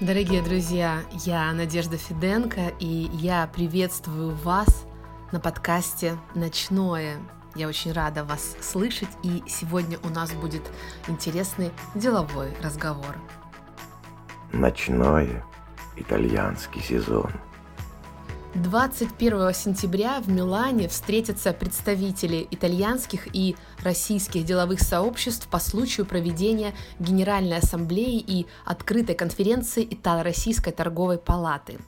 Дорогие друзья, я Надежда Фиденко, и я приветствую вас на подкасте «Ночное». Я очень рада вас слышать, и сегодня у нас будет интересный деловой разговор. Ночное. Итальянский сезон – 21 сентября в Милане встретятся представители итальянских и российских деловых сообществ по случаю проведения Генеральной Ассамблеи и открытой конференции Итало-Российской торговой палаты.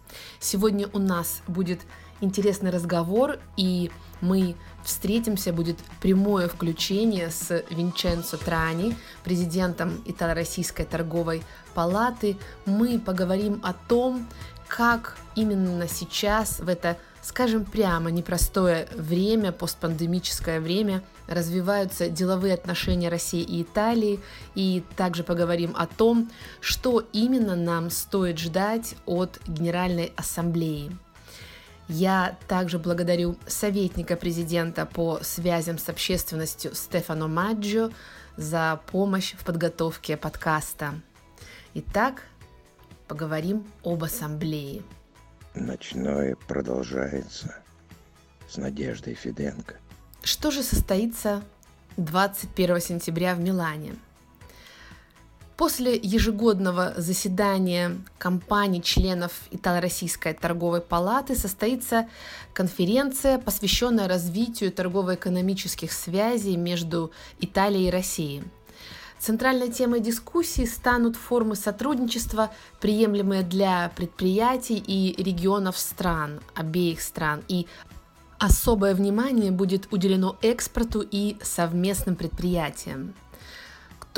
Сегодня у нас будет интересный разговор, и мы встретимся, будет прямое включение с Винченцо Трани, президентом Итало-Российской торговой палаты. Мы поговорим о том, как именно сейчас, в это, скажем прямо, непростое время, постпандемическое время, развиваются деловые отношения России и Италии, и также поговорим о том, что именно нам стоит ждать от Генеральной Ассамблеи. Я также благодарю советника президента по связям с общественностью Стефано Маджо за помощь в подготовке подкаста. Итак, поговорим об ассамблее. Ночное продолжается с Надеждой Фиденко. Что же состоится 21 сентября в Милане? После ежегодного заседания компаний членов Итало-Российской торговой палаты состоится конференция, посвященная развитию торгово-экономических связей между Италией и Россией – Центральной темой дискуссии станут формы сотрудничества, приемлемые для предприятий и регионов стран, обеих стран, и особое внимание будет уделено экспорту и совместным предприятиям.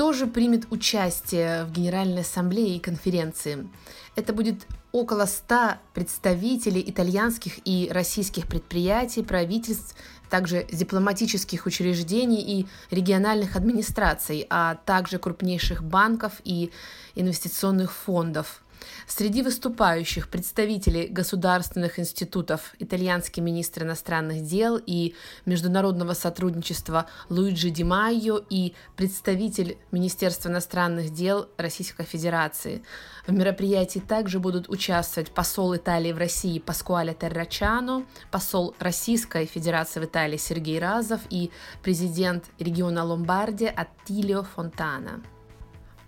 Кто же примет участие в Генеральной Ассамблее и конференции? Это будет около 100 представителей итальянских и российских предприятий, правительств, также дипломатических учреждений и региональных администраций, а также крупнейших банков и инвестиционных фондов. Среди выступающих представителей государственных институтов итальянский министр иностранных дел и международного сотрудничества Луиджи Ди Майо и представитель Министерства иностранных дел Российской Федерации. В мероприятии также будут участвовать посол Италии в России Паскуале Террачано, посол Российской Федерации в Италии Сергей Разов и президент региона Ломбардия Аттилио Фонтана.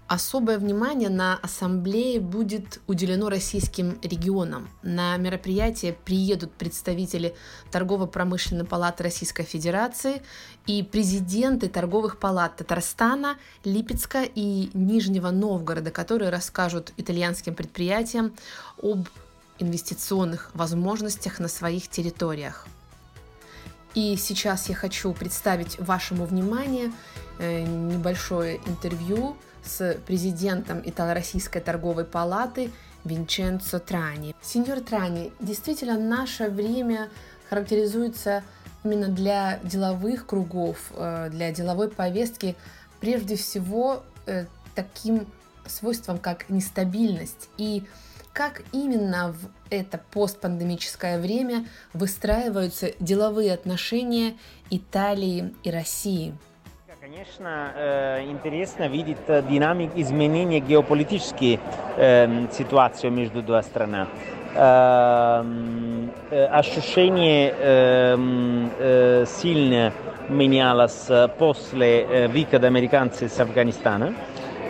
Особое внимание на ассамблее будет уделено российским регионам. На мероприятие приедут представители Торгово-промышленной палаты Российской Федерации и президенты торговых палат Татарстана, Липецка и Нижнего Новгорода, которые расскажут итальянским предприятиям об инвестиционных возможностях на своих территориях. И сейчас я хочу представить вашему вниманию э, небольшое интервью с президентом Итало-Российской торговой палаты Винченцо Трани. Сеньор Трани, действительно, наше время характеризуется именно для деловых кругов, э, для деловой повестки прежде всего э, таким свойством, как нестабильность. И как именно в это постпандемическое время выстраиваются деловые отношения Италии и России? Конечно, э, интересно видеть динамик изменения геополитической э, ситуации между двумя странами. Э, э, ощущение э, э, сильно менялось после э, выхода американцев из Афганистана,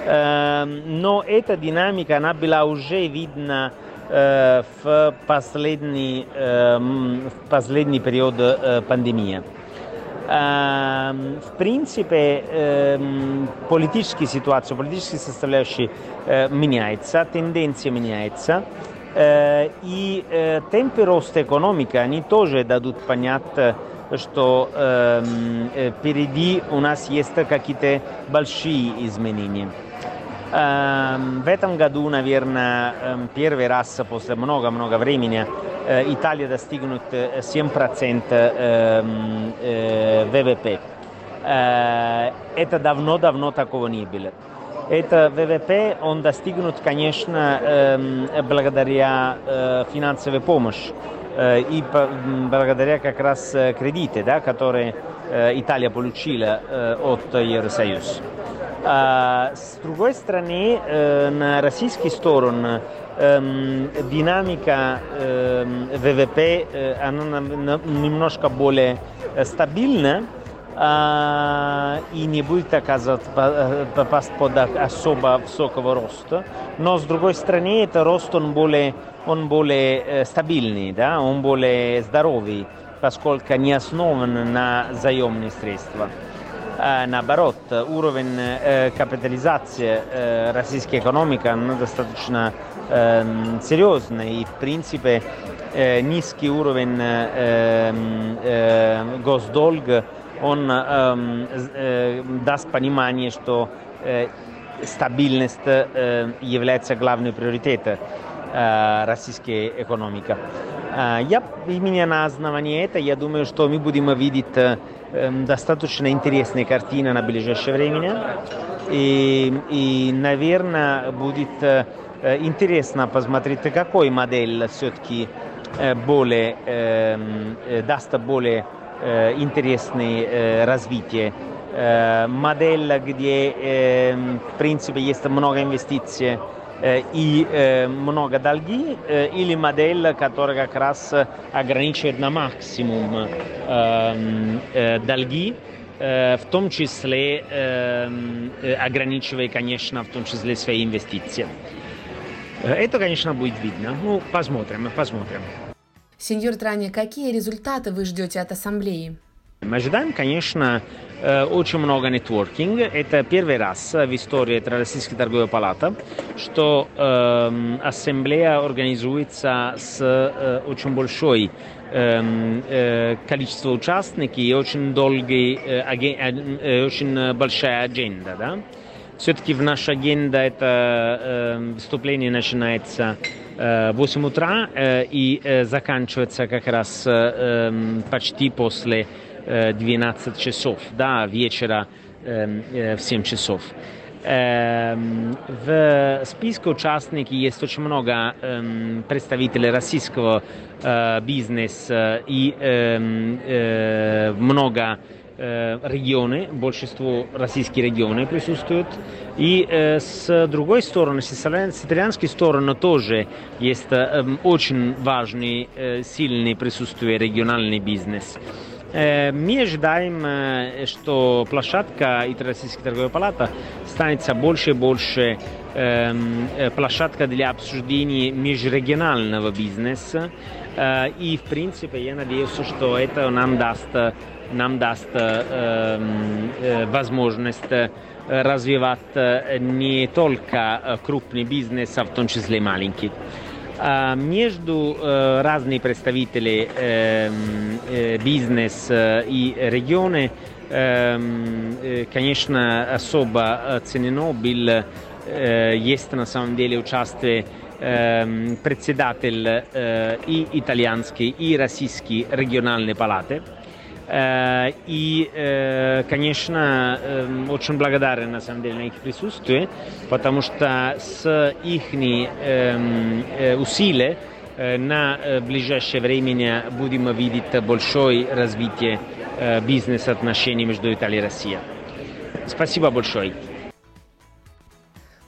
э, но эта динамика она была уже видна э, в последний, э, в последний период э, пандемии. Эм, в принципе, эм, политическая ситуация, политические составляющие э, меняются, тенденции меняются. Э, и э, темпы роста экономики, они тоже дадут понять, что эм, впереди у нас есть какие-то большие изменения. В этом году, наверное, первый раз после много-много времени Италия достигнет 7% ВВП. Это давно-давно такого не было. Это ВВП, он достигнут, конечно, благодаря финансовой помощи и благодаря как раз кредиты, да, которые Италия получила от Евросоюза. С другой стороны, на российской стороне динамика ВВП она немножко более стабильна и не будет оказывать попасть под особо высокого роста. Но с другой стороны, это рост он более, он более стабильный, да, он более здоровый, поскольку не основан на заемные средства. Наоборот, уровень капитализации российской экономики он достаточно серьезный и, в принципе, низкий уровень госдолга он даст понимание, что стабильность является главным приоритетом российской экономики. Я именно на основании этого, я думаю, что мы будем видеть достаточно интересные картины на ближайшее время. И, и наверное, будет интересно посмотреть, какой модель все-таки более, даст более интересное развитие. Модель, где, в принципе, есть много инвестиций и много долги, или модель, которая как раз ограничивает на максимум долги, в том числе ограничивая, конечно, в том числе свои инвестиции. Это, конечно, будет видно. Ну, посмотрим, посмотрим. Сеньор Трани, какие результаты вы ждете от ассамблеи? Мы ожидаем, конечно, очень много нетворкинга. Это первый раз в истории Российской торговой палаты, что э, ассамблея организуется с э, очень большой э, количество участников и очень долгий, э, очень большая агенда. Да? Все-таки в наша агенда это э, выступление начинается э, в 8 утра э, и э, заканчивается как раз э, почти после э, 12 часов, да, вечера э, э, в 7 часов. В списке участников есть очень много представителей российского бизнеса и много регионы, большинство российских регионов присутствуют. И э, с другой стороны, с итальянской стороны тоже есть э, очень важный, э, сильный присутствие региональный бизнес. Мы ожидаем, что площадка Российской торговой палаты станет больше и больше площадка для обсуждения межрегионального бизнеса. И, в принципе, я надеюсь, что это нам даст, нам даст возможность развивать не только крупный бизнес, а в том числе маленький. Между разными представителями бизнеса и регионы, конечно, особо ценено был, есть на самом деле участие председатель и итальянской, и российской региональной палаты. И, конечно, очень благодарен на самом деле на их присутствие, потому что с их усилий на ближайшее время будем видеть большое развитие бизнес-отношений между Италией и Россией. Спасибо большое.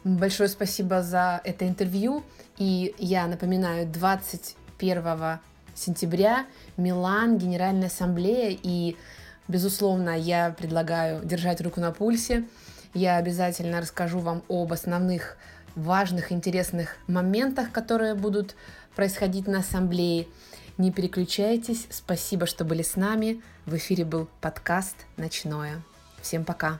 Большое спасибо за это интервью. И я напоминаю, 21 сентября Милан, Генеральная Ассамблея. И, безусловно, я предлагаю держать руку на пульсе. Я обязательно расскажу вам об основных важных, интересных моментах, которые будут происходить на Ассамблее. Не переключайтесь. Спасибо, что были с нами. В эфире был подкаст «Ночное». Всем пока.